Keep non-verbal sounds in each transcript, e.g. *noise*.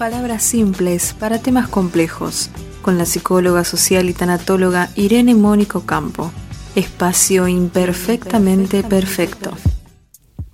Palabras simples para temas complejos, con la psicóloga social y tanatóloga Irene Mónico Campo. Espacio imperfectamente perfecto.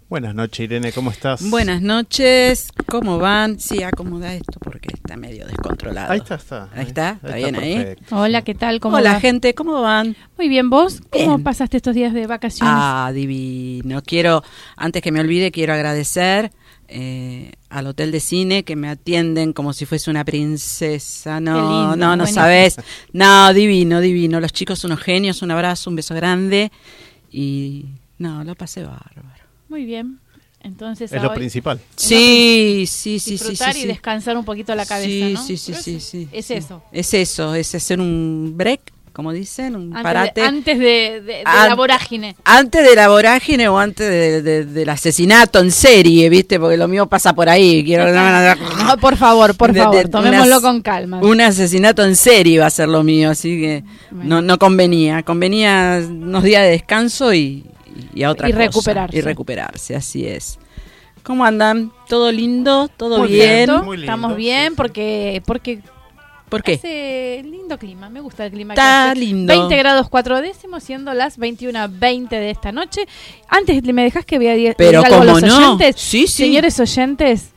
Buenas noches, Irene, ¿cómo estás? Buenas noches, ¿cómo van? Sí, acomoda esto porque está medio descontrolado. Ahí está, está. Ahí está, está bien ahí. Hola, ¿qué tal? ¿Cómo Hola, va? gente, ¿cómo van? Muy bien, ¿vos? ¿Cómo Bien. pasaste estos días de vacaciones? Ah, divino. Quiero, antes que me olvide, quiero agradecer eh, al hotel de cine que me atienden como si fuese una princesa. No, lindo, no, no sabes. *laughs* No, divino, divino. Los chicos unos genios, un abrazo, un beso grande. Y no, lo pasé bárbaro. Muy bien. Entonces, Es lo hoy principal. Sí, sí, sí, sí, disfrutar sí, y sí. descansar un poquito la cabeza, Sí, ¿no? sí, sí, es- sí. Es sí. eso. Es eso, es hacer un break como dicen, un Antes, parate. de, antes de, de- de An- la vorágine. Antes de la vorágine o antes de- de- del asesinato en serie, ¿viste? Porque lo mío pasa por ahí. Quiero *laughs* No, por favor, por favor, de- tomémoslo con calma. Un asesinato en serie va a ser lo mío, así que Bueno. no, no convenía. Convenía unos días de descanso y, y a otra Y cosa. recuperarse. Y recuperarse, así es. ¿Cómo andan? ¿Todo lindo? ¿Todo Muy bien? bien, Perfecto, muy lindo, Estamos bien sí, sí. porque porque ¿Por qué? hace lindo clima, me gusta el clima. que Está hace. lindo. 20 grados 4 décimos, siendo las 21.20 de esta noche. Antes me dejas que vea die- Pero cómo los no. oyentes. Sí, sí. Señores oyentes,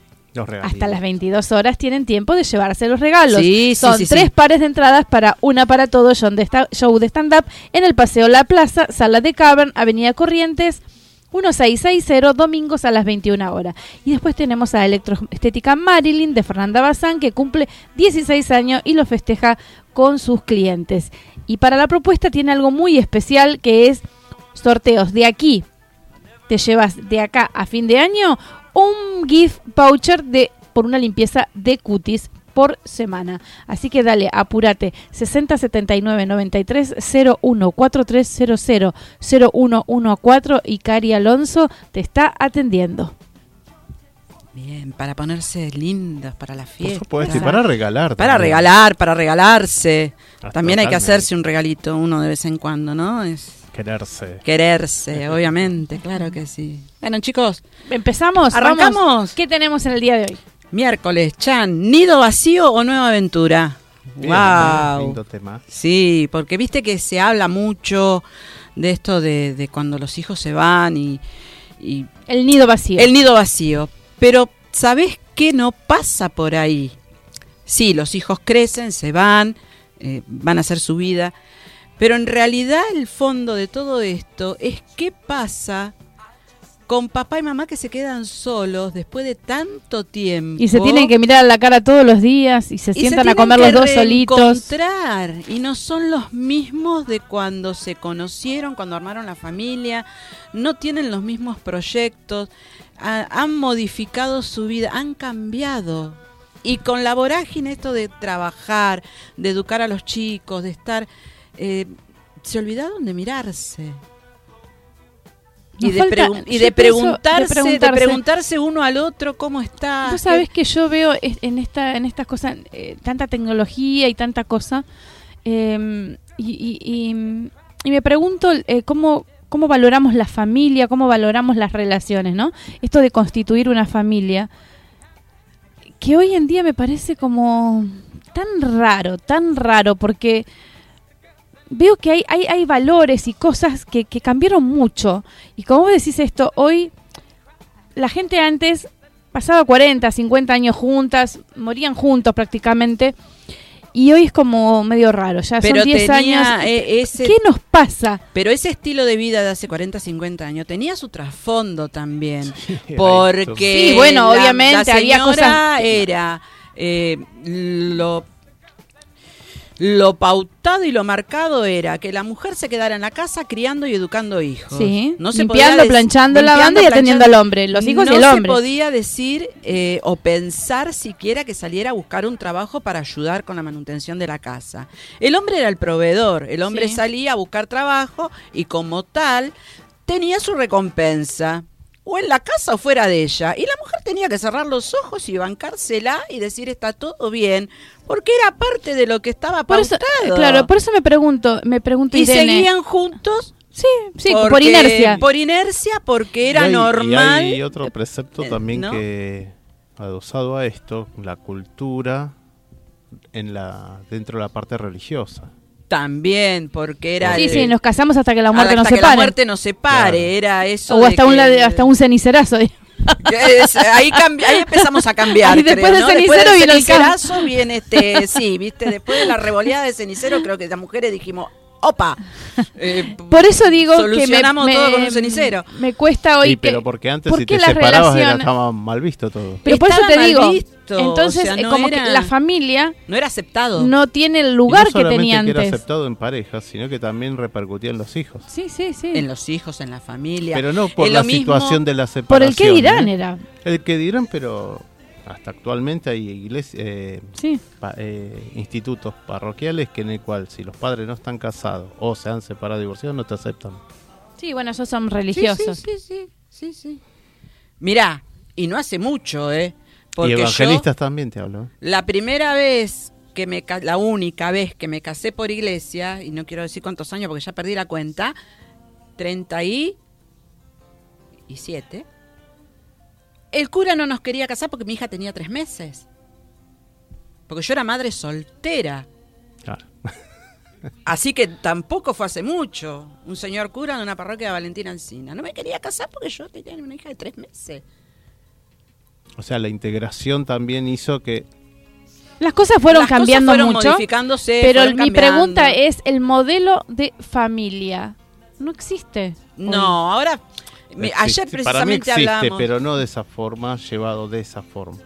hasta las 22 horas tienen tiempo de llevarse los regalos. Sí, sí, Son sí, tres sí. pares de entradas para una para todo show de esta- show de stand-up en el Paseo La Plaza, Sala de Cavern, Avenida Corrientes. 1660, domingos a las 21 horas. Y después tenemos a Electroestética Marilyn de Fernanda Bazán, que cumple 16 años y lo festeja con sus clientes. Y para la propuesta tiene algo muy especial que es sorteos de aquí. Te llevas de acá a fin de año un gift voucher de por una limpieza de cutis por semana. Así que dale, apúrate. 60 79 93 01 4300 0114 y Cari Alonso te está atendiendo. Bien, para ponerse lindas para la Por fiesta. supuesto, y para regalar. Para también. regalar, para regalarse. También hay que hacerse un regalito uno de vez en cuando, ¿no? Es Quererse. quererse, *laughs* obviamente, claro que sí. Bueno, chicos, ¿Empezamos? ¿Arrancamos? Vamos. ¿Qué tenemos en el día de hoy? Miércoles, Chan, ¿nido vacío o nueva aventura? Bien, wow. lindo tema. Sí, porque viste que se habla mucho de esto de, de cuando los hijos se van y, y El nido vacío. el nido vacío. Pero, ¿sabés qué no pasa por ahí? Sí, los hijos crecen, se van, eh, van a hacer su vida, pero en realidad el fondo de todo esto es qué pasa con papá y mamá que se quedan solos después de tanto tiempo. y se tienen que mirar a la cara todos los días y se Y se sientan a comer los dos solitos. Y no son los mismos de cuando se conocieron, cuando armaron la familia. No tienen los mismos proyectos. ha- han modificado su vida, han cambiado. Y con la vorágine esto de trabajar, de educar a los chicos, de estar... eh, se olvidaron de mirarse. Y de, falta- y de preguntarse, de preguntarse. preguntarse uno al otro cómo está. Vos sabés que yo veo en esta en estas cosas eh, tanta tecnología y tanta cosa eh, y, y- y- y me pregunto eh, cómo cómo valoramos la familia, cómo valoramos las relaciones, ¿no? Esto de constituir una familia que hoy en día me parece como tan raro, tan raro porque veo que hay, hay, hay valores y cosas que, que cambiaron mucho. Y como vos decís esto, hoy la gente antes pasaba 40, 50 años juntas, morían juntos prácticamente. Y hoy es como medio raro, ya Pero son 10 tenía, años. ese- ¿Qué nos pasa? Pero ese estilo de vida de hace 40, 50 años tenía su trasfondo también. era porque Sí, bueno, la- obviamente la había cosas- era eh, lo lo pautado y lo marcado era que la mujer se quedara en la casa criando y educando hijos. Sí, No se limpiando, planchando, lavando y atendiendo al hombre, los hijos no y el hombre. se podía decir eh, o pensar siquiera que saliera a buscar un trabajo para ayudar con la manutención de la casa. El hombre era el proveedor, el hombre Sí. salía a buscar trabajo y como tal tenía su recompensa. O en la casa o fuera de ella. Y la mujer tenía que cerrar los ojos y bancársela y decir está todo bien. Porque era parte de lo que estaba Por eso, pautado. claro, por eso me pregunto, me pregunto y Irene. seguían juntos Sí, sí, por porque- inercia. Por inercia, porque era Y hay- normal. Y hay otro precepto eh, también ¿no? que, adosado a esto, la cultura en la dentro de la parte religiosa. También, porque era. Sí, el- sí, nos casamos hasta que la muerte hasta nos que separe. la muerte nos separe. Claro. Era eso. o de hasta un, que- hasta un cenicerazo. *laughs* que *laughs* es- ahí, ahí empezamos a cambiar. Después creo, ¿no? cenicero después viene del el campo. cenicerazo viene este. Sí, viste, después de la revoleada de cenicero, creo que las mujeres dijimos. Opa, *laughs* Eh, Por eso digo que me, me- todo con un cenicero. me cuesta hoy Sí, pero que- porque antes ¿por si te separabas era, estaba mal visto todo. Pero por eso te digo, visto, entonces o sea, eh, no como era- que la familia No era aceptado. no tiene el Y lugar no que tenía que era antes. aceptado en pareja, sino que también repercutía en los hijos. Sí, sí, sí. En los hijos, en la familia. Pero no por la mismo- situación de la separación. Por el que dirán ¿eh? era. El que dirán, pero hasta actualmente hay iglesias, eh, Sí. pa- eh, institutos parroquiales que en el cual si los padres no están casados o se han separado divorciados no te aceptan. Sí, bueno, ellos son religiosos. Sí, sí, sí, sí, sí. Mirá, y no hace mucho, ¿eh? Porque y yo, evangelistas también te hablo. la primera vez que me, la única vez que me casé por iglesia, y no quiero decir cuántos años porque ya perdí la cuenta, 37, el cura no nos quería casar porque mi hija tenía tres meses. Porque yo era madre soltera. Claro. *laughs* Así que tampoco fue hace mucho. Un señor cura de una parroquia de Valentina Encina. No me quería casar porque yo tenía una hija de tres meses. O sea, la integración también hizo que Las cosas fueron Las cosas cambiando fueron mucho. modificándose, Pero fueron mi cambiando. pregunta es, ¿el modelo de familia no existe? No, ahora... existe. ayer Para mí precisamente existe, hablamos... pero no de esa forma, llevado de esa forma.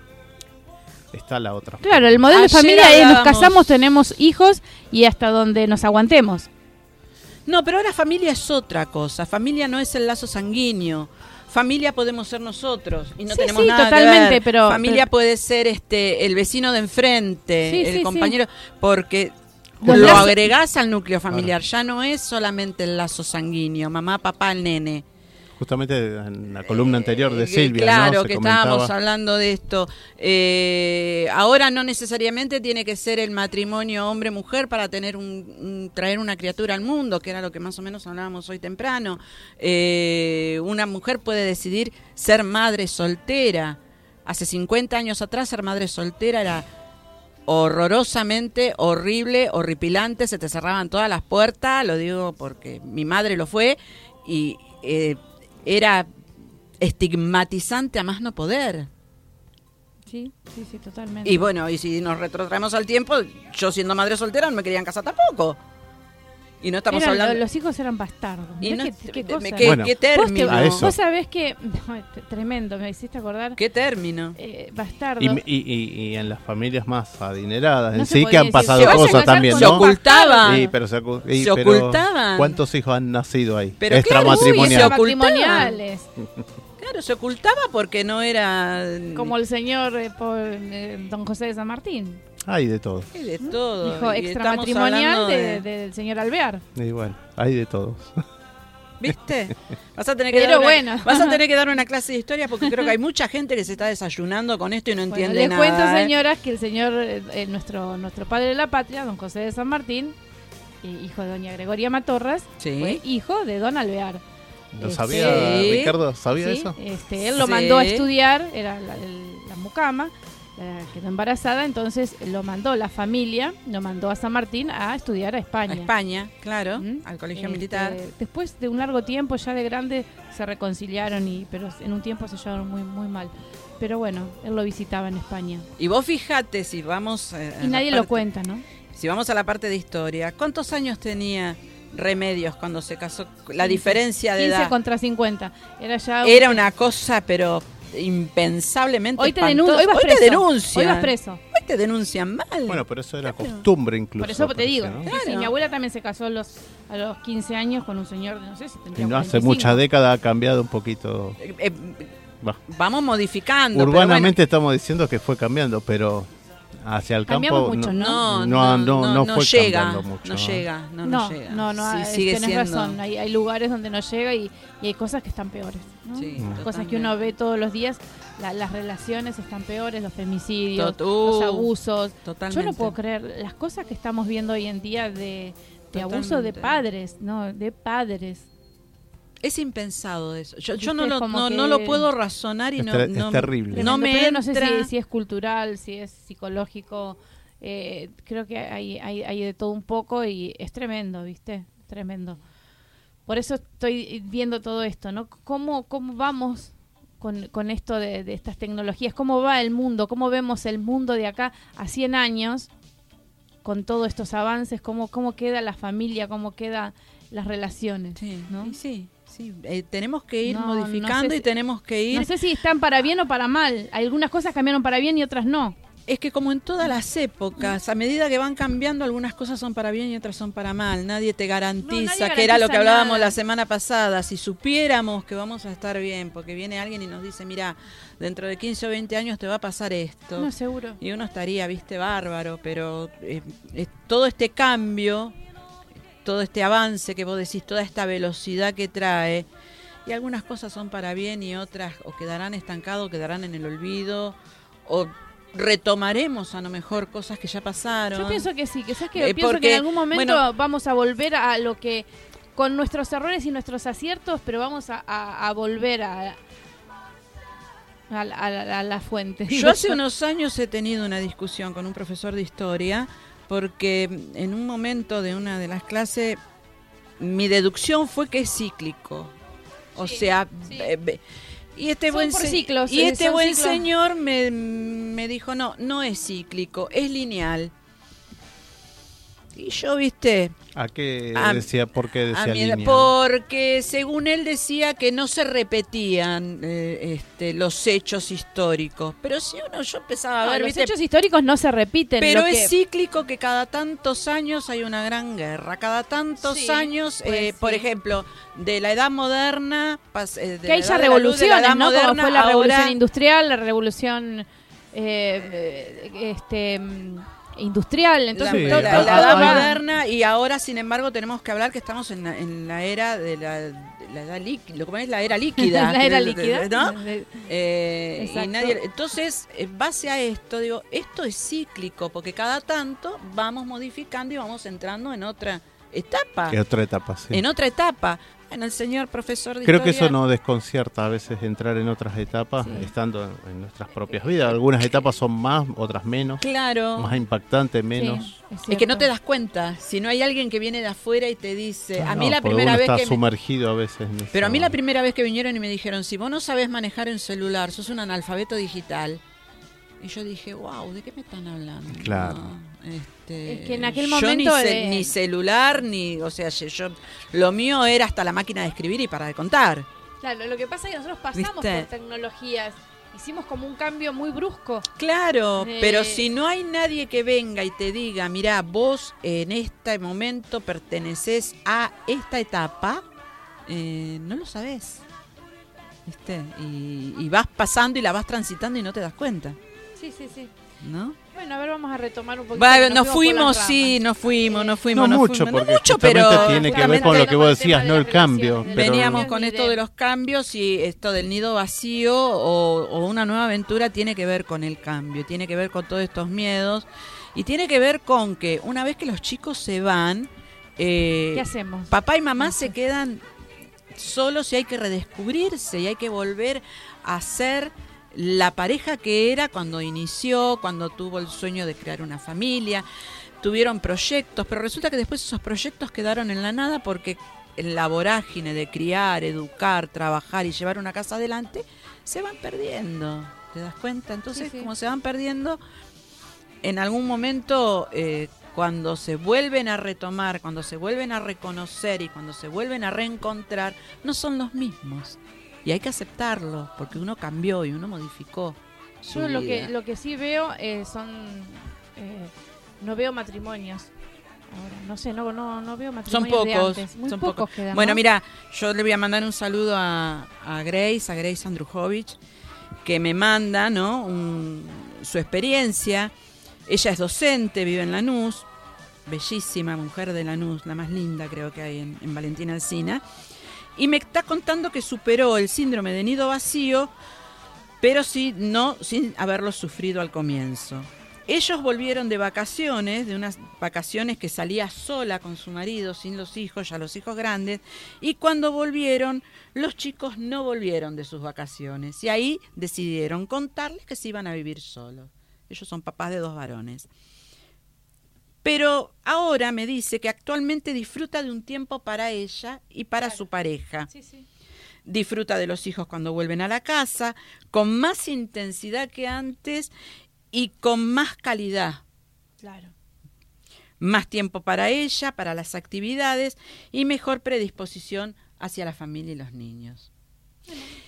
Está la otra. Claro, el modelo Ayer de familia es nos casamos, tenemos hijos y hasta donde nos aguantemos. No, pero ahora familia es otra cosa. Familia no es el lazo sanguíneo. Familia podemos ser nosotros y no Sí, tenemos sí, nada que totalmente, ver. pero- familia pero- puede ser este el vecino de enfrente, Sí, el sí, compañero, porque lo lazos- agregás al núcleo familiar. Ya no es solamente el lazo sanguíneo, mamá, papá, el nene. Justamente en la columna anterior de Eh, Silvia, Claro, ¿no? Se que comentaba- estábamos hablando de esto. Eh, ahora no necesariamente tiene que ser el matrimonio hombre-mujer para tener un, un- traer una criatura al mundo, que era lo que más o menos hablábamos hoy temprano. Eh, una mujer puede decidir ser madre soltera. Hace 50 años atrás ser madre soltera era horrorosamente horrible, horripilante, se te cerraban todas las puertas, lo digo porque mi madre lo fue, y eh, era estigmatizante a más no poder. Sí, sí, sí, totalmente. Y bueno, y si nos retrotraemos al tiempo, yo siendo madre soltera no me querían casar tampoco. Y no estamos Eran- hablando... Los hijos eran bastardos. y no- qué, qué me- cosa. qué- Bueno. qué Vos, te- término. A eso. vos sabés que... *laughs* tremendo, me hiciste acordar. ¿Qué término? Eh, bastardo. Y, y- y- y en las familias más adineradas, No en sí que han decir, pasado a cosas también, Se ¿no? ocultaban. Sí, pero se, y- Se pero ocultaban. ¿Cuántos hijos han nacido ahí? Pero claro, Extramatrimoniales. Claro, se ocultaba porque no era... Como el señor eh, por, eh, Don José de San Martín. Hay de todo. Hay de todo. Hijo extramatrimonial de- del señor Alvear. Y bueno, hay de todos. ¿Viste? *laughs* Vas a tener que Pero dar una, bueno. vas a tener que dar una clase de historia porque creo que hay mucha gente que se está desayunando con esto y no Bueno, entiende les nada. cuento, ¿eh? señoras, que el señor, eh, eh, nuestro, nuestro padre de la patria, don José de San Martín, eh, hijo de doña Gregoria Matorras, Sí. fue hijo de don Alvear. ¿Lo Este, sabía Sí. Ricardo? ¿Sabía Sí, eso? Este, él lo Sí. mandó a estudiar, era la mucama, la quedó embarazada, entonces lo mandó la familia, lo mandó a San Martín a estudiar a A España. España, claro, ¿Mm? al colegio Este, militar. Después de un largo tiempo, ya de grande, se reconciliaron, y pero en un tiempo se llevaron muy, muy mal. Pero bueno, él lo visitaba en España. Y vos fijate si vamos eh, Y nadie lo cuenta, ¿no? Si vamos a la parte de historia, ¿cuántos años tenía Remedios cuando se casó? La 15, diferencia de 15 edad contra 50. Era ya era una cosa, pero impensablemente Hoy te, denun- hoy vas Hoy preso. te denuncian. Hoy vas preso. Hoy te denuncian mal. Bueno, pero eso era Claro. costumbre incluso. Por eso te digo. ¿no? Sí, Claro. sí, mi abuela también se casó a los, a los 15 años con un señor, de, no sé si Y tendría no hace 45. muchas décadas ha cambiado un poquito. Eh, eh, Va. vamos modificando. pero Urbanamente estamos diciendo que fue cambiando, pero hacia el Cambiamos campo mucho, no, no, no, no, no fue llega, cambiando mucho. no llega, no, no, No, llega. no, no, Sí, ah, sigue tenés siendo. razón. Hay, hay lugares donde no llega y, y hay cosas que están peores. ¿no? Sí, Mm. Cosas que uno ve todos los días, la- las relaciones están peores, los femicidios, Tot- los abusos. Totalmente. Yo no puedo creer las cosas que estamos viendo hoy en día de, de abuso de padres, ¿no? De padres. Es impensado eso. Yo, no, lo, como no, que- no lo puedo razonar y Es no, ter- no- es terrible. No me no sé si, si es cultural, si es psicológico. eh, creo que hay, hay, hay de todo un poco y es tremendo, ¿viste? Tremendo. Por eso estoy viendo todo esto, ¿no? ¿Cómo, cómo vamos con, con esto de, de estas tecnologías? ¿Cómo va el mundo? ¿Cómo vemos el mundo de acá a 100 años con todos estos avances? ¿Cómo, cómo queda la familia? ¿Cómo quedan las relaciones? Sí, ¿no? sí, sí. Eh, tenemos que ir No, no modificando y tenemos que ir. No sé si están para bien o para mal. Algunas cosas cambiaron para bien y otras no. Es que como en todas las épocas, a medida que van cambiando, algunas cosas son para bien y otras son para mal. Nadie te garantiza, No, nadie que era lo que hablábamos nada. la semana pasada. Si supiéramos que vamos a estar bien, porque viene alguien y nos dice, mira, dentro de 15 o 20 años te va a pasar esto. No, seguro. Y uno estaría, viste, bárbaro, pero eh, eh, todo este cambio, todo este avance que vos decís, toda esta velocidad que trae, y algunas cosas son para bien y otras o quedarán estancados, o quedarán en el olvido, o retomaremos a lo mejor cosas que ya pasaron. Yo pienso que sí, que sabes que Eh, pienso que en algún momento bueno- vamos a volver a lo que con nuestros errores y nuestros aciertos, pero vamos a, a- a volver a a, la- a la- a la fuente. Yo hace unos años he tenido una discusión con un profesor de historia porque en un momento de una de las clases mi deducción fue que es cíclico. O Sí, sea, sí. y este Son buen por se- ciclos, y eh, este buen ciclos. señor me, me dijo, "No, no es cíclico, es lineal." Y yo, ¿viste? ¿A qué A- decía? ¿Por qué decía mi porque según él decía que no se repetían eh, este, los hechos históricos. Pero si uno, yo empezaba a No, ver, los ¿viste? hechos históricos no se repiten. pero lo es que- cíclico que cada tantos años hay una gran guerra. Cada tantos Sí, años, pues eh, por ejemplo, de la edad moderna, pas- eh, de que la hay ya la la revoluciones. Como moderna, fue la ahora- revolución industrial, la revolución este mm, industrial. Entonces, Sí, la- todo- la todo edad moderna y ahora sin embargo tenemos que hablar que estamos en la, en la era de la, la edad líquida, lo que es la era líquida, *laughs* la era líquida. ¿no? Eh, y Exacto. nadie, entonces, en base a esto, digo, esto es cíclico, porque cada tanto vamos modificando y vamos entrando en otra etapa. Que otra etapa, sí. En otra etapa. Bueno, el señor profesor de Creo que eso nos desconcierta a veces entrar en otras etapas, Sí. estando en, en nuestras propias vidas. Algunas etapas son más, otras menos. Claro. Más impactantes, menos. sí, Es que no te das cuenta. Si no hay alguien que viene de afuera y te dice. a No, mí la primera uno vez está que. me- sumergido a veces en Pero a mí la primera vez que vinieron y me dijeron: si vos no sabes manejar un celular, sos un analfabeto digital. Y yo dije: wow, ¿de qué me están hablando? Claro. Este, Es que en aquel yo ni, momento de- ni celular, ni. O sea, yo, Lo mío era hasta la máquina de escribir y para de contar. Claro, lo que pasa es que nosotros pasamos ¿Viste? por tecnologías. Hicimos como un cambio muy brusco. Claro, Eh, pero si no hay nadie que venga y te diga, mira, vos en este momento perteneces a esta etapa, eh, no lo sabés. ¿Viste? Y, y vas pasando y la vas transitando y no te das cuenta, Sí, sí, sí. ¿no? Bueno, a ver, vamos a retomar un poquito. Bueno, nos por fuimos, sí, nos fuimos, nos No fuimos. nos mucho, fuimos. No porque mucho, pero tiene que ver con lo no que vos decías, de no el cambio. Pero Veníamos con esto de los cambios y esto del nido vacío o, o una nueva aventura tiene que ver con el cambio, tiene que ver con todos estos miedos y tiene que ver con que una vez que los chicos se van, eh, ¿Qué hacemos? papá y mamá No se quedan solos y hay que redescubrirse y hay que volver a ser la pareja que era cuando inició, cuando tuvo el sueño de crear una familia, tuvieron proyectos, pero resulta que después esos proyectos quedaron en la nada porque en la vorágine de criar, educar, trabajar y llevar una casa adelante, se van perdiendo. ¿Te das cuenta? Entonces, Sí, sí. como se van perdiendo, en algún momento, eh, cuando se vuelven a retomar, cuando se vuelven a reconocer y cuando se vuelven a reencontrar, no son los mismos. Y hay que aceptarlo, porque uno cambió y uno modificó. Yo lo vida. que, lo que sí veo eh, son. eh, no veo matrimonios. Ahora, no sé, no, no, no veo Son matrimonios. de pocos, antes. Muy son pocos, pocos. quedan, Bueno, ¿no? mira, yo le voy a mandar un saludo a, a Grace, a Grace Andrujovich, que me manda, ¿no? Un- su experiencia. Ella es docente, vive en Lanús, bellísima mujer de Lanús, la más linda creo que hay en, en Valentina Alsina. Y me está contando que superó el síndrome de nido vacío, pero sí, no sin haberlo sufrido al comienzo. Ellos volvieron de vacaciones, de unas vacaciones que salía sola con su marido, sin los hijos, ya los hijos grandes, y cuando volvieron, los chicos no volvieron de sus vacaciones. Y ahí decidieron contarles que se iban a vivir solos. Ellos son papás de dos varones. Pero ahora me dice que actualmente disfruta de un tiempo para ella y para su pareja Sí, sí. disfruta de los hijos cuando vuelven a la casa, con más intensidad que antes y con más calidad. Claro. Más tiempo para ella, para las actividades y mejor predisposición hacia la familia y los niños.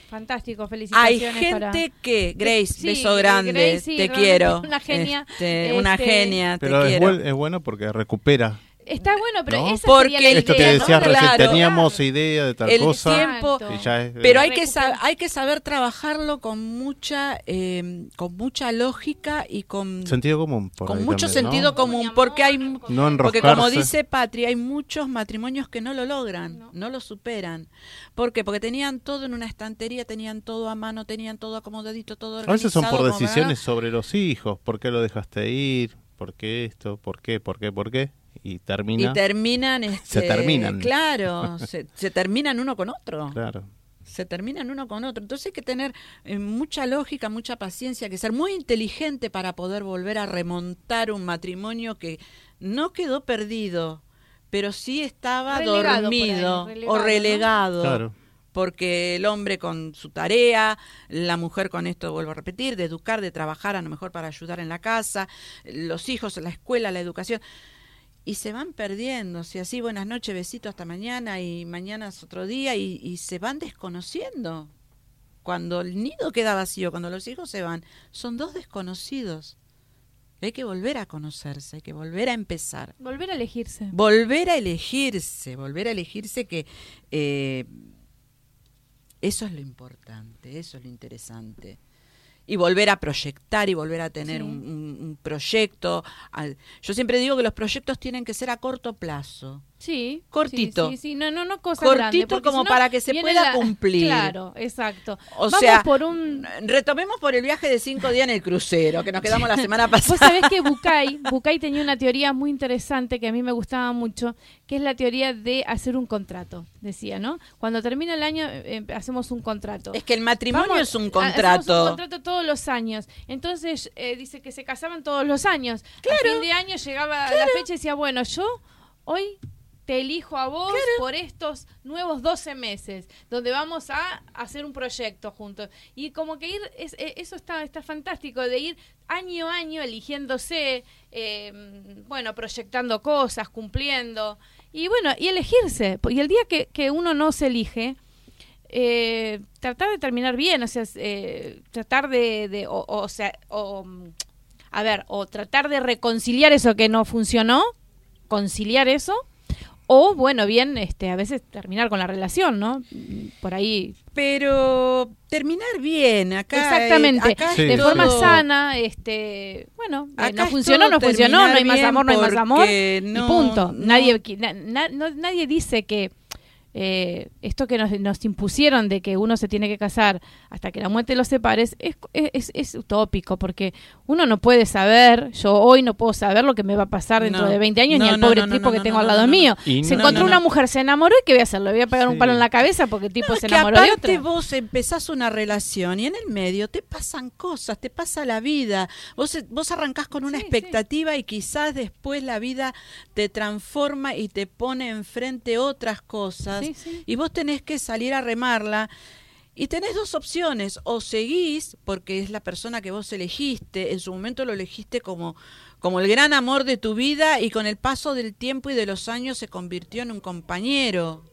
Fantástico, Hay felicitaciones para... gente que, Grace, Sí, beso grande, Grace, sí, te quiero. una genia, Este, una este, genia, te Pero es, quiero. buen- es bueno porque recupera. Está bueno, pero ¿No? esa Porque sería la Esto que idea, ¿no? decías recién, Claro. teníamos idea de tal El cosa. tiempo- Exacto. y ya es- Pero hay que, hay que saber trabajarlo con mucha, eh, con mucha lógica y con, Sentido común. por con mucho también, ¿no? sentido común, porque hay No porque como dice Patri, hay muchos matrimonios que no lo logran, No. no, lo superan. ¿Por qué? Porque tenían todo en una estantería, tenían todo a mano, tenían todo acomodadito, todo A organizado. veces son por decisiones sobre los hijos. ¿Por qué lo dejaste ir? ¿Por qué esto? ¿Por qué? ¿Por qué? ¿Por qué? Y termina. Y terminan, este, terminan. Claro, *laughs* se, se terminan uno con otro. Claro. se terminan uno con otro. Entonces hay que tener eh, mucha lógica, mucha paciencia, que ser muy inteligente para poder volver a remontar un matrimonio que no quedó perdido, pero sí estaba Relegado por ahí, dormido relegado, o ¿no? relegado. Claro. Porque el hombre con su tarea, la mujer con esto, vuelvo a repetir, de educar, de trabajar a lo mejor para ayudar en la casa, los hijos, la escuela, la educación y se van perdiendo, si así buenas noches, besito hasta mañana y mañana es otro día y, y se van desconociendo. Cuando el nido queda vacío, cuando los hijos se van, son dos desconocidos. Hay que volver a conocerse, hay que volver a empezar. Volver a elegirse. Volver a elegirse, volver a elegirse que eh, eso es lo importante, eso es lo interesante. Y volver a proyectar y volver a tener Sí. un, un- un proyecto. Yo siempre digo que los proyectos tienen que ser a corto plazo. Sí. Cortito. Sí, sí, sí. No, no, no cosas Cortito como para que se pueda cumplir. Claro, exacto. O Vamos sea, por un... retomemos por el viaje de cinco días en el crucero, que nos quedamos la semana *laughs* Vos pasada. sabés que Bucay, Bucay tenía una teoría muy interesante que a mí me gustaba mucho, que es la teoría de hacer un contrato, decía, ¿no? Cuando termina el año eh, hacemos un contrato. Es que el matrimonio Vamos, es un ha- hacemos contrato. un contrato todos los años. Entonces eh, dice que se casaban todos los años. A fin de año llegaba la fecha y decía, bueno, yo hoy te elijo a vos por estos nuevos 12 meses, donde vamos a hacer un proyecto juntos. Y como que ir, es- eh, eso está, está fantástico, de ir año a año eligiéndose, eh, bueno, proyectando cosas, cumpliendo. Y bueno, y elegirse. Y el día que, que uno no se elige, eh, tratar de terminar bien, o sea, eh, tratar de, de- o, o sea, o, a ver, o tratar de reconciliar eso que no funcionó, conciliar eso, o bueno, bien, este, a veces terminar con la relación, ¿no? Por ahí, Pero terminar bien, acá. exactamente, eh, acá Sí, de forma sana, este, bueno, eh, Acá no funcionó, no funcionó, no hay más amor, no hay más amor, y punto. no- Nadie, qui- na- na- no- nadie dice que eh, esto que nos, nos impusieron de que uno se tiene que casar hasta que la muerte los separe es, es, es utópico, porque uno no puede saber, yo hoy no puedo saber lo que me va a pasar dentro No. de 20 años, No, ni al no, pobre tipo que tengo al lado mío. Se encontró una mujer, se enamoró y ¿qué voy a hacer? Le voy a pegar un palo en la cabeza porque el tipo se es que enamoró de aparte otra. vos empezás una relación y en el medio te pasan cosas, te pasa la vida. Vos, vos arrancás con una Sí, expectativa y quizás después la vida te transforma y te pone enfrente otras cosas. Sí, sí. Y vos tenés que salir a remarla. Y tenés dos opciones, o seguís, porque es la persona que vos elegiste, en su momento lo elegiste como, como el gran amor de tu vida y con el paso del tiempo y de los años se convirtió en un compañero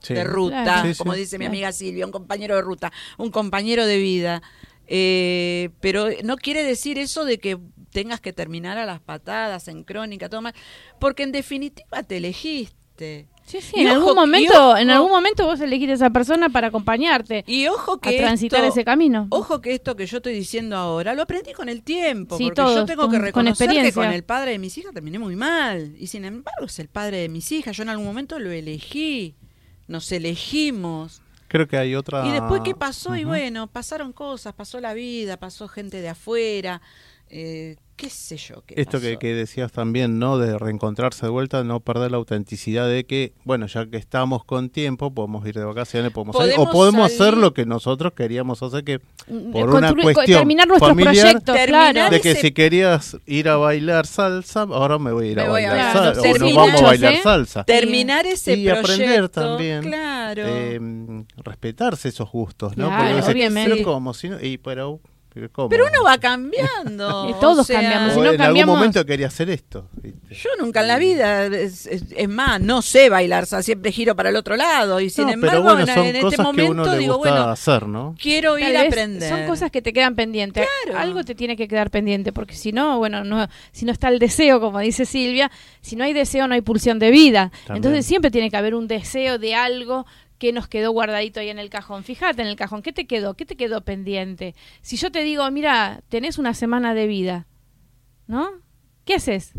Sí. de ruta, Claro. Sí, sí. como dice mi amiga Silvia, un compañero de ruta, un compañero de vida. Eh, pero no quiere decir eso de que tengas que terminar a las patadas en crónica, todo mal, porque en definitiva te elegiste. Sí, sí, Y en ojo- algún momento, ojo- en algún momento vos elegiste a esa persona para acompañarte Y ojo a que transitar esto- ese camino. Ojo que esto que yo estoy diciendo ahora lo aprendí con el tiempo, Sí, porque yo tengo que con- con reconocer que experiencia. con el padre de mis hijas terminé muy mal y sin embargo es el padre de mis hijas. Yo en algún momento lo elegí, nos elegimos. Creo que hay otra. Y después, ¿qué pasó? Y bueno, pasaron cosas, pasó la vida, pasó gente de afuera, eh, qué sé yo. Qué Esto que, pasó. que decías también, ¿no? De reencontrarse de vuelta, no perder la autenticidad de que, bueno, ya que estamos con tiempo, podemos ir de vacaciones, podemos salir, o Podemos podemos hacer lo que nosotros queríamos hacer, que Mm, por construir- una cuestión terminar nuestros familiar, proyectos, Terminar claro. de que ese- si querías ir a bailar salsa, ahora me voy a ir a bailar salsa, o nos vamos a bailar ¿eh? salsa. Terminar ese y proyecto. aprender también Claro. eh, respetarse esos gustos, ¿no? Claro, Porque obviamente. Pero como si no, y pero Pero, ¿cómo? Pero uno va cambiando. *laughs* Y todos o sea, cambiamos, O si no en algún momento quería hacer esto. ¿viste? Yo nunca en la vida, es, es- es más, no sé bailar, o sea, siempre giro para el otro lado. Y sin No, embargo, bueno, en, son en cosas este que uno momento digo, bueno, hacer, ¿no? quiero ir a aprender. Son cosas que te quedan pendientes. Claro. Algo te tiene que quedar pendiente, porque si no, bueno, no, si no está el deseo, como dice Silvia, si no hay deseo no hay pulsión de vida. También. Entonces siempre tiene que haber un deseo de algo que nos quedó guardadito ahí en el cajón. Fíjate en el cajón, ¿qué te quedó? ¿Qué te quedó pendiente? Si yo te digo, mira, tenés una semana de vida, ¿no? ¿Qué haces?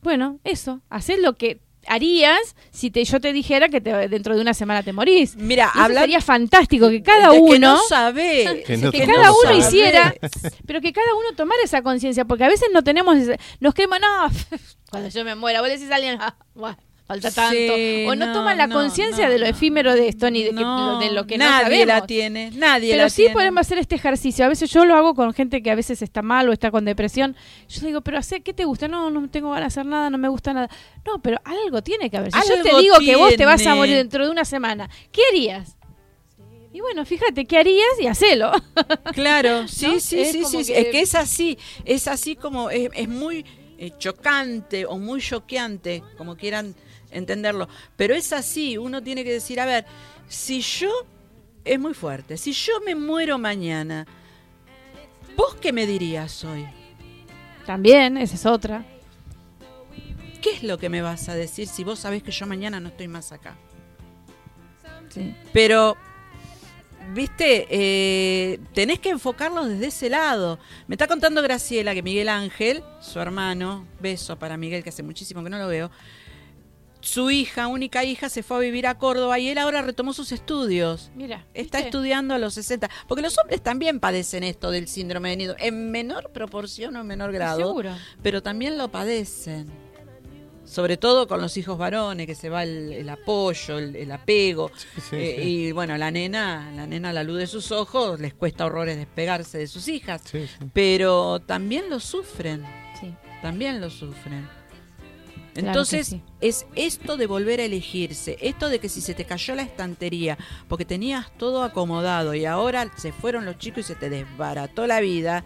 Bueno, eso, haces lo que harías si te, yo te dijera que te- dentro de una semana te morís. Mira, hablar sería fantástico que cada uno que no sabe, *laughs* Que no que te cada no uno sabe. hiciera, pero que cada uno tomara esa conciencia, porque a veces no tenemos, ese- nos creemos, no, *laughs* cuando yo me muera, vos decís a alguien, *laughs* "Ah, bueno, falta tanto, Sí, o no, no, toman la no, conciencia no, de lo efímero de esto, ni de, que- de lo que no nadie sabemos. la tiene, nadie Pero la sí tiene. podemos hacer este ejercicio. A veces yo lo hago con gente que a veces está mal o está con depresión. Yo digo, pero hace, ¿qué te gusta? No, no tengo ganas de hacer nada, no me gusta nada. No, pero algo tiene que haber. Si yo te digo que vos te vas a morir dentro de una semana, ¿qué harías? Y bueno, fíjate, ¿qué harías? Y hacelo. *laughs* Claro, sí, ¿No? sí, Es sí, sí, sí. que- Es que es así, es así como, es, es muy eh, chocante o muy choqueante, como quieran entenderlo. Pero es así, uno tiene que decir, a ver, si yo, es muy fuerte, si yo me muero mañana, ¿vos qué me dirías hoy? También, esa es otra. ¿Qué es lo que me vas a decir si vos sabés que yo mañana no estoy más acá? Sí. Pero, viste, eh, tenés que enfocarlo desde ese lado. Me está contando Graciela que Miguel Ángel, su hermano, beso para Miguel, que hace muchísimo que no lo veo, su hija, única hija, se fue a vivir a Córdoba y él ahora retomó sus estudios. Mira, Está ¿viste? estudiando a los 60. Porque los hombres también padecen esto del síndrome de nido, en menor proporción o en menor grado Seguro. pero también lo padecen. Sobre todo con los hijos varones, que se va el, el apoyo, el, el apego. sí, Eh, sí. Y bueno, la nena, la nena a la luz de sus ojos les cuesta horrores despegarse de sus hijas. Sí, sí. Pero también lo sufren, Sí. también lo sufren. Entonces, sí. es esto de volver a elegirse, esto de que si se te cayó la estantería, porque tenías todo acomodado y ahora se fueron los chicos y se te desbarató la vida,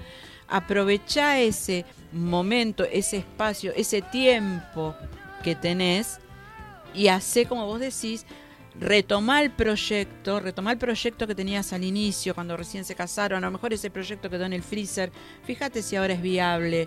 aprovecha ese momento, ese espacio, ese tiempo que tenés y hace como vos decís, retomar el proyecto, retomar el proyecto que tenías al inicio, cuando recién se casaron, a lo mejor ese proyecto quedó en el freezer, fíjate si ahora es viable,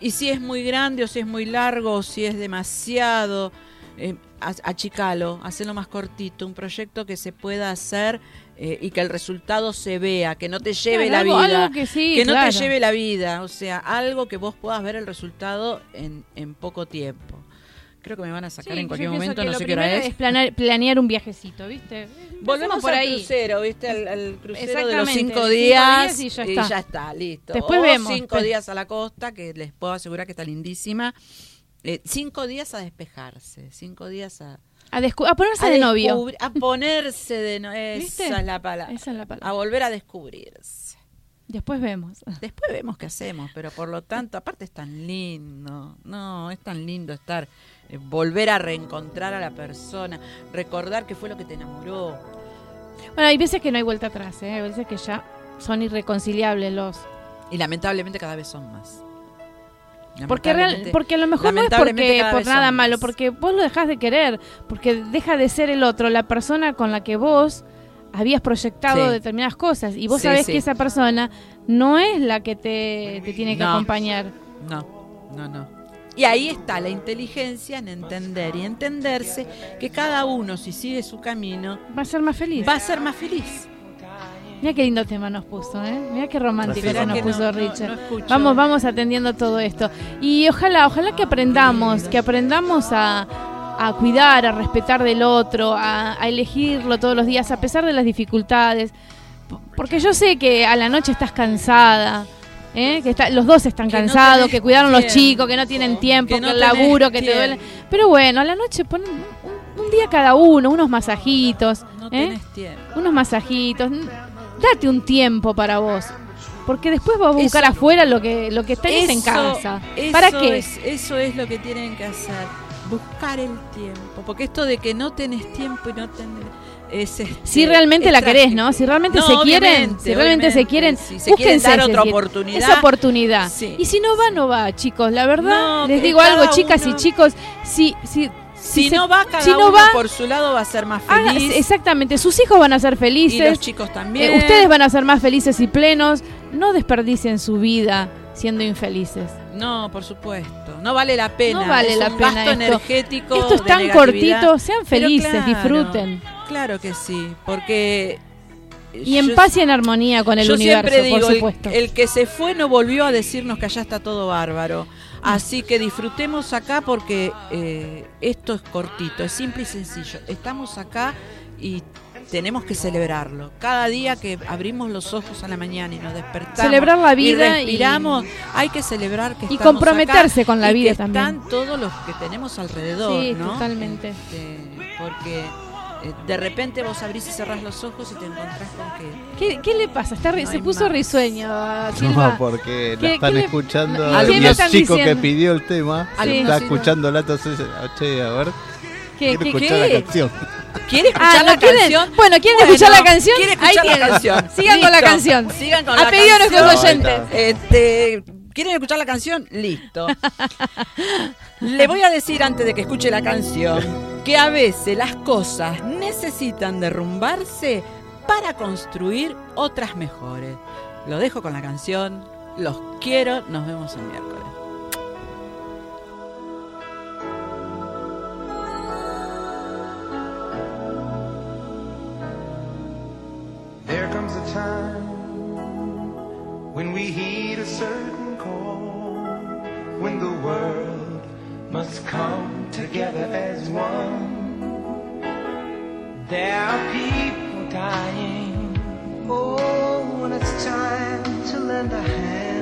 y si es muy grande o si es muy largo o si es demasiado, eh, achicalo, hacerlo más cortito, un proyecto que se pueda hacer eh, y que el resultado se vea, que no te lleve Claro, la algo- vida, algo que sí, que no claro. te lleve la vida, o sea, algo que vos puedas ver el resultado en, en poco tiempo. Creo que me van a sacar Sí, en cualquier momento, no sé qué hora es. planear, planear un viajecito, ¿viste? Volvemos por ahí. crucero, ¿viste? Al, al crucero de los cinco cinco días, y ya está. está, listo. Después O vemos. cinco días a la costa, que les puedo asegurar que está lindísima. Eh, cinco días a despejarse, cinco días a, A, a ponerse a de novio. A ponerse de novio. ¿Viste? Esa es la palabra. Esa es la palabra. A volver a descubrirse. Después vemos. *laughs* Después vemos qué hacemos, pero por lo tanto, aparte es tan lindo, no, es tan lindo estar, eh, volver a reencontrar a la persona, recordar qué fue lo que te enamoró. Bueno, hay veces que no hay vuelta atrás, ¿eh? Hay veces que ya son irreconciliables los... Y lamentablemente cada vez son más. Porque, real- porque a lo mejor no es porque por nada malo, porque vos lo dejás de querer, porque deja de ser el otro, la persona con la que vos habías proyectado Sí. determinadas cosas y vos Sí, sabés sí. que esa persona no es la que te, te tiene que No. acompañar. No, no, no. Y ahí está la inteligencia en entender y entenderse que cada uno, si sigue su camino, Va a ser más feliz. va a ser más feliz. Mira qué lindo tema nos puso, ¿eh? Mira qué romántico nos que no, puso no, Richard. no vamos, vamos atendiendo todo esto. Y ojalá, ojalá que aprendamos, que aprendamos a, a cuidar, a respetar del otro, a, a elegirlo todos los días, a pesar de las dificultades. Porque yo sé que a la noche estás cansada. ¿eh? Que está- los dos están Que cansados, que cuidaron los chicos, que no tienen tiempo, que el laburo, que te duele. Pero bueno, a la noche ponen un, un día cada uno, unos masajitos. No ¿eh? tiempo. unos masajitos. Date un tiempo para vos. Porque después vas a buscar Eso- afuera lo que, lo que tenés en casa. eso ¿Para qué? es- eso es lo que tienen que hacer. Buscar el tiempo, porque esto de que no tenés tiempo y no tenés es este, Si realmente la querés. ¿no? Si realmente No, se quieren, si realmente se quieren, si se quieren dar otra oportunidad. Esa oportunidad. Sí. Y si no va, no va, chicos. La verdad, No, les digo algo, chicas y chicos, si si Si se- no va, cada si no uno va, por su lado va a ser más feliz. exactamente, sus hijos van a ser y felices. los chicos también. Eh, ustedes van a ser más felices y plenos. No desperdicien su vida siendo infelices. No, por supuesto. No vale la pena. No vale es la un pena gasto esto. energético. Esto es tan cortito, sean felices, claro, disfruten. Claro que sí, porque. Y en yo- paz y en armonía con el yo universo, siempre digo, por el-. El, que se fue no volvió a decirnos que allá está todo bárbaro. Así que disfrutemos acá porque eh, esto es cortito, es simple y sencillo. Estamos acá y tenemos que celebrarlo. Cada día que abrimos los ojos a la mañana y nos despertamos, Celebrar la vida y y- respiramos, hay que celebrar que y estamos comprometerse acá con la y vida que también. Están todos los que tenemos alrededor, Sí, ¿no? totalmente. Este, porque eh, de repente vos abrís y cerrás los ojos y te encontrás con que ¿Qué, qué le pasa? Está No se puso más. risueño, Silva. No, porque ¿Qué- la están qué le- escuchando. ¿Y qué y me el están chico diciendo? que pidió el tema Sí. está Sí, escuchando la entonces, che, a ver, ¿Qué- quiero qué- escuchar qué? la canción. ¿Quiere Ah, escuchar ¿no la quieren? canción? Bueno, ¿quieren Bueno, escuchar la canción? ¿quiere Ahí escuchar la tienen. canción? Sigan con la canción. Sigan con A la pedido de nuestros canción. oyentes. Este, ¿Quieren escuchar la canción? Listo. Le voy a decir antes de que escuche la canción que a veces las cosas necesitan derrumbarse para construir otras mejores. Lo dejo con la canción. Los quiero. Nos vemos el miércoles. There comes a time when we heed a certain call, when the world must come together as one. There are people dying. Oh, when it's time to lend a hand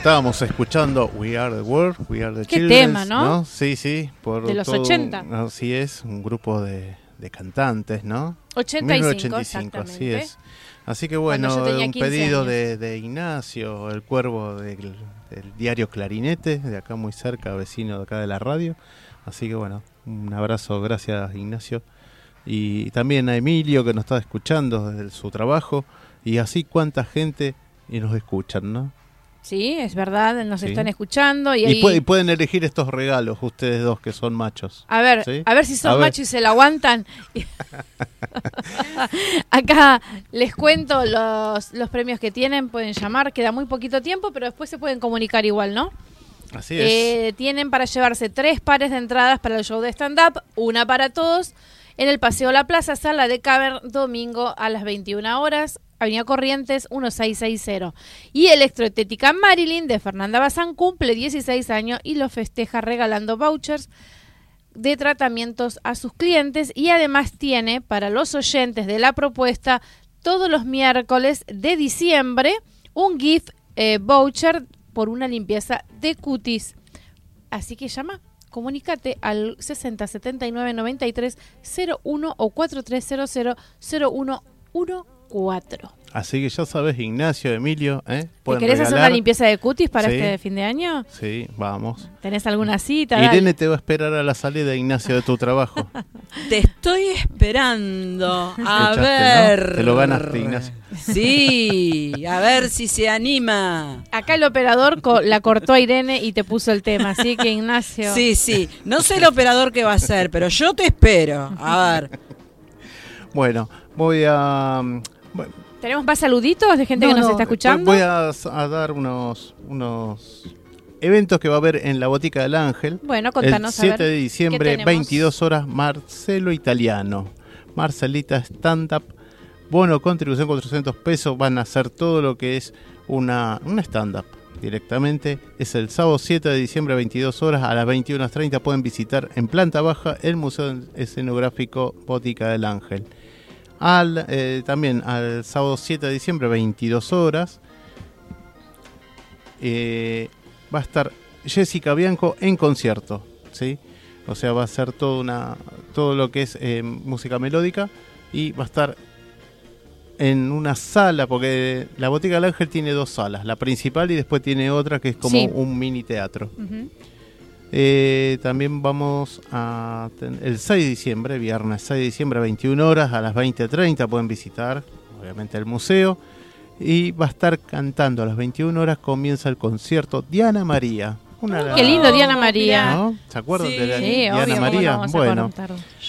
estábamos escuchando We Are the World, We Are the Qué Children. tema, ¿no? Sí, sí. Por De los todo- 80. Así es, un grupo de, de cantantes, ¿no? 85, 1985, así es. Así que bueno, un 15 pedido de Ignacio, el cuervo del, del diario Clarinete, de acá muy cerca, vecino de acá de la radio. Así que bueno, un abrazo, gracias Ignacio. Y también a Emilio que nos está escuchando desde su trabajo. Y así cuánta gente y nos escuchan, ¿no? Sí, es verdad, nos Sí. están escuchando y, Y, ahí- pu- y pueden elegir estos regalos ustedes dos que son machos. A ver, ¿Sí? a ver si son machos y se la aguantan. *laughs* Acá les cuento los, los premios que tienen, pueden llamar, queda muy poquito tiempo, pero después se pueden comunicar igual, ¿no? Así es. Eh, tienen para llevarse tres pares de entradas para el show de stand-up, una para todos, en el Paseo La Plaza, sala de Cavern, domingo a las 21 horas, Avenida Corrientes 1660. Y Electroestética Marilyn de Fernanda Bazán cumple 16 años y lo festeja regalando vouchers de tratamientos a sus clientes y además tiene para los oyentes de la propuesta todos los miércoles de diciembre un gift eh, voucher por una limpieza de cutis. Así que llama, comunícate al 60 79 93 01 o 4300 0114. Así que ya sabes, Ignacio, Emilio, ¿eh? ¿Te querés hacer una limpieza de cutis para Sí. este fin de año? Sí, vamos. ¿Tenés alguna cita? Dale. Irene te va a esperar a la salida, Ignacio, de tu trabajo. *laughs* Te estoy esperando. A ver. ¿no? Te lo ganaste, Ignacio. Sí, a ver si se anima. Acá el operador co- la cortó a Irene y te puso el tema, así que Ignacio. Sí, sí. No sé el operador que va a ser, pero yo te espero. A ver. Bueno, voy a... bueno, ¿Tenemos más saluditos de gente no, que nos no, está escuchando? Voy a, a dar unos, unos eventos que va a haber en la Botica del Ángel. Bueno, contanos, El a 7 ver, de ¿qué diciembre, tenemos? 22 horas, Marcelo Italiano. Marcelita Stand Up. Bono, contribución 400 pesos. Van a hacer todo lo que es una, una stand-up directamente. Es el sábado 7 de diciembre, 22 horas. A las 21.30 pueden visitar en planta baja el Museo Escenográfico Botica del Ángel. Al, eh, también al sábado 7 de diciembre, 22 horas. eh, va a estar Jessica Bianco en concierto, ¿sí? O sea, va a ser todo, una, todo lo que es eh, música melódica y va a estar en una sala, porque la Botica del Ángel tiene dos salas, la principal y después tiene otra que es como Sí. un mini teatro. Ujú. Eh, también vamos a el 6 de diciembre, viernes 6 de diciembre, 21 horas, a las 20.30 pueden visitar, obviamente, el museo. Y va a estar cantando a las 21 horas, comienza el concierto Diana María. Una Qué lindo, Diana María. ¿no? ¿Se acuerdan Sí. de la Sí, Diana obvio, ¿cómo María? no bueno,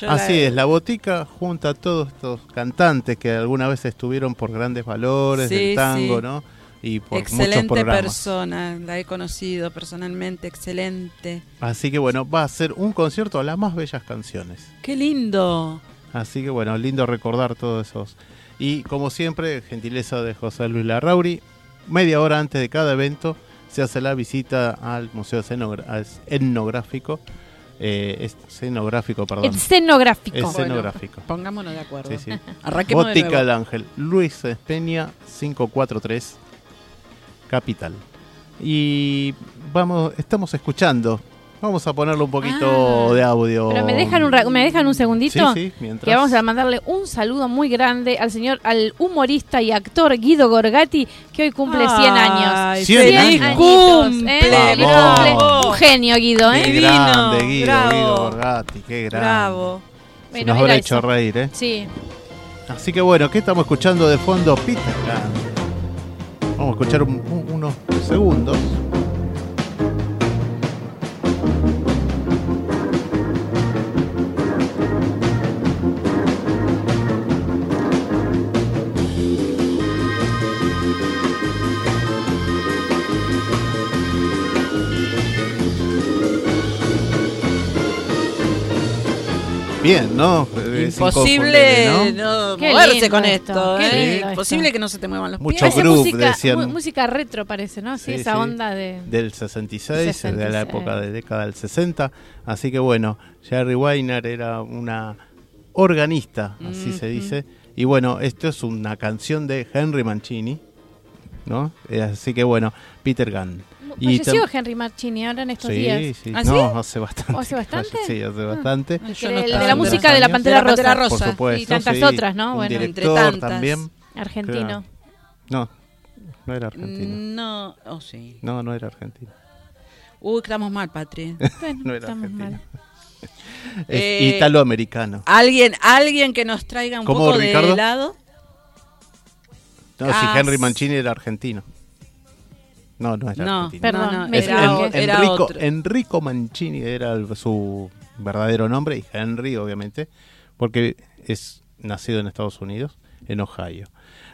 así la- es, la botica junta a todos estos cantantes que alguna vez estuvieron por grandes valores Sí, del tango, sí. ¿no? Y por muchos Excelente programas. persona, la he conocido personalmente, excelente. Así que bueno, va a ser un concierto a las más bellas canciones. Qué lindo. Así que bueno, lindo recordar todos esos. Y como siempre, gentileza de José Luis Larrauri, media hora antes de cada evento se hace la visita al Museo Etnográfico, eh, escenográfico, perdón. Escenográfico. Escenográfico. Pongámonos de acuerdo. Sí, sí. *laughs* Arranquemos de Botica nuevo. del Ángel, Luis Espeña 543, Capital. Y vamos, estamos escuchando. Vamos a ponerle un poquito Ah. de audio. Pero me dejan un, me dejan un segundito. Sí, sí, mientras. Que vamos a mandarle un saludo muy grande al señor, al humorista y actor Guido Gorgati, que hoy cumple 100 años. Ay, 100 feliz años. Cumple, ¿eh? Feliz Vamos. cumple. Un genio, Guido, Qué ¿eh? Divino, grande, Guido, bravo. Guido Borgatti, qué grande. Bravo. Se Bueno, nos habrá eso. hecho reír, ¿eh? Sí. Así que bueno, ¿qué estamos escuchando de fondo? Peter Pan. Vamos a escuchar un- un- unos segundos. Bien, ¿no? Imposible no, Qué moverse lindo con esto, esto. ¿eh? Imposible esto. que no se te muevan los Mucho pies. Parece groove, música, decían. música retro parece, ¿no? Sí, Sí, esa sí. onda de... Del 66, de la 66. época de década del 60. Así que bueno, Jerry Weiner era una organista, así se Ujú. dice. Y bueno, esto es una canción de Henry Mancini. ¿no? Eh, así que bueno, Peter Gunn. Y Falleció Henry Mancini ahora en estos Sí, días. sí. ¿Ah, no, hace bastante. ¿O hace bastante? Ah. Sí, hace bastante. Yo El no de la música de la. Pantera De la Pantera Rosa. Por supuesto. Y tantas sí. otras, ¿no? Un Bueno, entre tantas. también. Argentino. No, no era argentino. No, oh sí. No, no era argentino. Uy, estamos mal, Patri. *laughs* Bueno, No era estamos argentino. *laughs* mal. Eh, italoamericano. Alguien, alguien que nos traiga un ¿Cómo, poco Ricardo? de helado. No, ah, si Henry Mancini era argentino. No, no era No, argentino. Perdón, no, no, Es era, o- era Enrico, otro. Enrico Mancini era el- su verdadero nombre y Henry, obviamente, porque es nacido en Estados Unidos, en Ohio.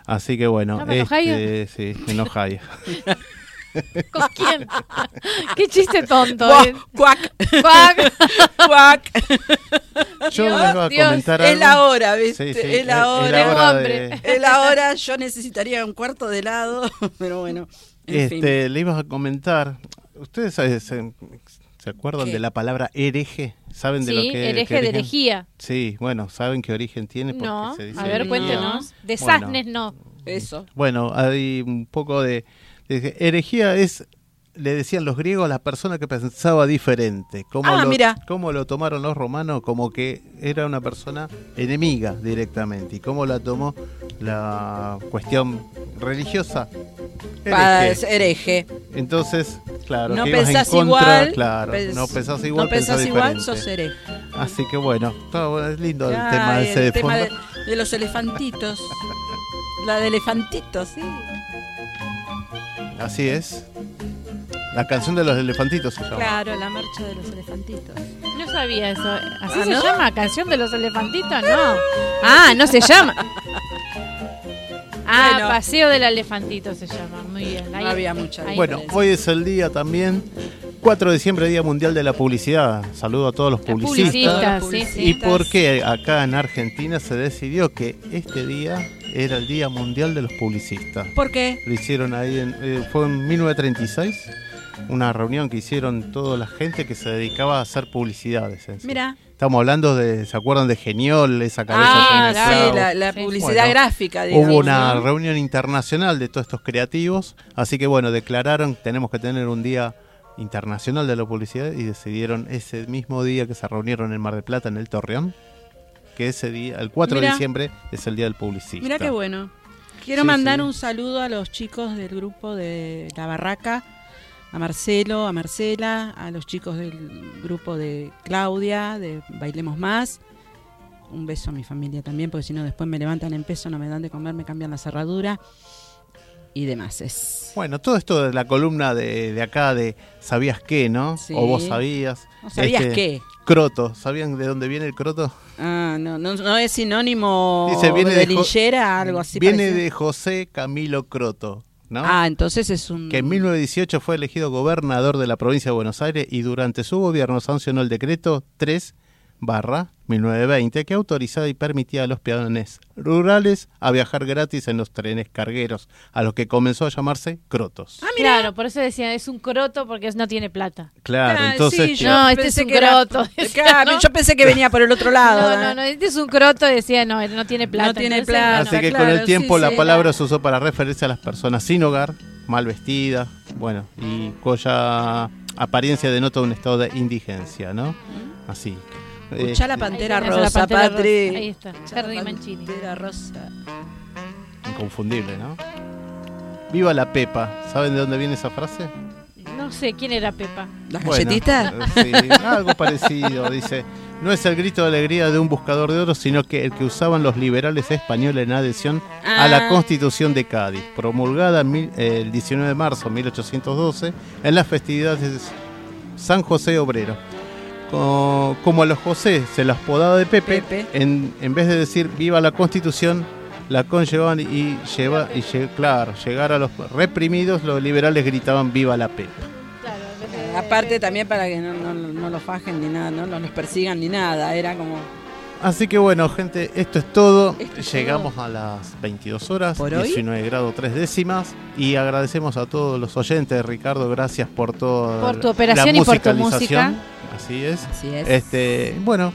Así que bueno, ¿Estaba en Ohio? este, sí, en Ohio. *laughs* ¿Con quién? Qué chiste tonto. ¿eh? cuac, Cuac. cuac. *laughs* Yo Dios, les voy a Dios. comentar Es algo. la hora, ¿viste? Sí, sí, es la hora. la hora de- Es la hora, yo necesitaría un cuarto de helado, *laughs* pero bueno. En fin. Este, le ibas a comentar. ¿Ustedes se, se acuerdan ¿Qué? de la palabra hereje? ¿Saben de lo Sí, que hereje de origen? herejía. Sí, bueno, ¿saben qué origen tiene? ¿Por qué No, se dice a ver, herejía? cuéntenos. De Bueno. Sasnes no. Eso. Bueno, hay un poco de, de- herejía es le decían los griegos a la persona que pensaba diferente. ¿Cómo Ah, lo, mira. ¿Cómo lo tomaron los romanos? Como que era una persona enemiga directamente. ¿Y cómo la tomó la cuestión religiosa? Para Hereje. ser hereje. Entonces, claro, no que ibas en pensás contra, igual. claro, pens- no pensás igual, no pensás pensás igual, sos hereje. Así que bueno, bueno, es lindo el tema ese de el tema de los elefantitos. *laughs* La de elefantitos, sí. Así es. La canción de los elefantitos se llama. Claro, la marcha de los elefantitos. No sabía eso. ¿Así ¿Ah, se no? llama? ¿Canción de los elefantitos? No. *laughs* Ah, no se llama. Ah, Bueno. Paseo del Elefantito se llama. Muy bien. Ahí- No había mucha ahí- Bueno, hoy es el día también, 4 de diciembre, Día Mundial de la Publicidad. Saludo a todos los Los publicistas. publicistas, sí, ¿Y sí. por qué acá en Argentina se decidió que este día era el Día Mundial de los Publicistas? ¿Por qué? Lo hicieron ahí, en, eh, fue en 1936, una reunión que hicieron toda la gente que se dedicaba a hacer publicidades. en sí. Mira. Estamos hablando de, ¿se acuerdan de Geniol? Esa cabeza Ah, clavos? la, la Sí. publicidad Bueno, gráfica, digamos. Hubo una reunión internacional de todos estos creativos, así que bueno, declararon que tenemos que tener un día internacional de la publicidad y decidieron ese mismo día que se reunieron en Mar del Plata, en el Torreón, que ese día, el 4 de diciembre, es el día del publicista. Mira qué bueno. Quiero Sí, mandar sí. un saludo a los chicos del grupo de La Barraca, a Marcelo, a Marcela, a los chicos del grupo de Claudia, de Bailemos Más. Un beso a mi familia también, porque si no después me levantan en peso, no me dan de comer, me cambian la cerradura y demás. Es... Bueno, todo esto de la columna de, de acá de ¿sabías qué, no? Sí. O vos sabías. ¿No sabías Este, qué? Croto, ¿sabían de dónde viene el croto? Ah, no, no, no es sinónimo Dice, viene de, de linchera, algo así. viene parecido? de José Camilo Croto, ¿no? Ah, entonces es un... que en 1918 fue elegido gobernador de la provincia de Buenos Aires y durante su gobierno sancionó el decreto 3 barra 1920 que autorizaba y permitía a los peatones rurales a viajar gratis en los trenes cargueros, a los que comenzó a llamarse crotos. Ah, mira. Claro, por eso decían, es un croto porque no tiene plata. Claro, Ah, entonces sí, yo No, este pensé es un era- croto, *laughs* decía, Claro, ¿no? Yo pensé que venía por el otro lado. No, no, no, este es un croto, decía, no, no tiene plata. No tiene Entonces, plata. Así que claro, con el tiempo sí, la sí, palabra la- se usó para referirse a las personas sin hogar, mal vestidas, bueno, y cuya apariencia denota un estado de indigencia, ¿no? Así. Escuchá la pantera Ahí tenés a la rosa, Pantera Patri. Rosa, ahí está, Henry la Mancini. Pantera rosa. Inconfundible, ¿no? Viva la Pepa. ¿Saben de dónde viene esa frase? No sé, ¿quién era Pepa? ¿Las Bueno, eh, sí, *laughs* algo parecido. Dice, no es el grito de alegría de un buscador de oro, sino que el que usaban los liberales españoles en adhesión a la Ah. Constitución de Cádiz, promulgada mil- eh, el 19 de marzo de 1812 en las festividades de San José Obrero. Co- Como a los José se las podaba de Pepe, Pepe. En, en vez de decir viva la Constitución, la conllevaban y lleva y lle- claro, llegar a los reprimidos, los liberales gritaban viva la Pepa. Claro, Aparte también para que no, no, no los fajen ni nada, no no los persigan ni nada. Era como... Así que bueno, gente, esto es todo. Esto es Llegamos a las 22 horas, ¿Por hoy? 19 grados 3 décimas. Y agradecemos a todos los oyentes. Ricardo, gracias por todo. Por tu operación y por tu música. Así es. Así es. Este, bueno,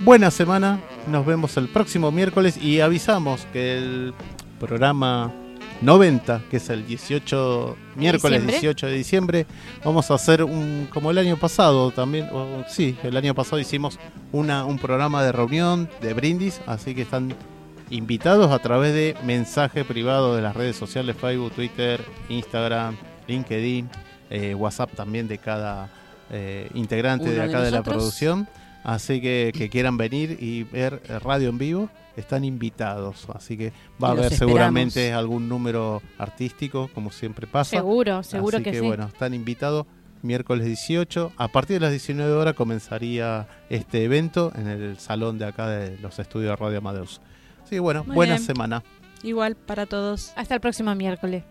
buena semana. Nos vemos el próximo miércoles y avisamos que el programa 90, que es el 18, miércoles Diciembre. 18 de diciembre, vamos a hacer un, como el año pasado también, o- sí, el año pasado hicimos una, un programa de reunión, de brindis, así que están invitados a través de mensaje privado de las redes sociales, Facebook, Twitter, Instagram, LinkedIn, eh, WhatsApp también de cada eh, integrante de de acá de, la nosotros. producción. Así que que quieran venir y ver eh, radio en vivo, están invitados. Así que va a haber esperamos. seguramente algún número artístico, como siempre pasa. Seguro, seguro Así que, que, sí. bueno, están invitados miércoles 18. A partir de las 19 horas comenzaría este evento en el salón de acá de los estudios de Radio Amadeus. Así que bueno, Muy buena bien. semana. Igual para todos. Hasta el próximo miércoles.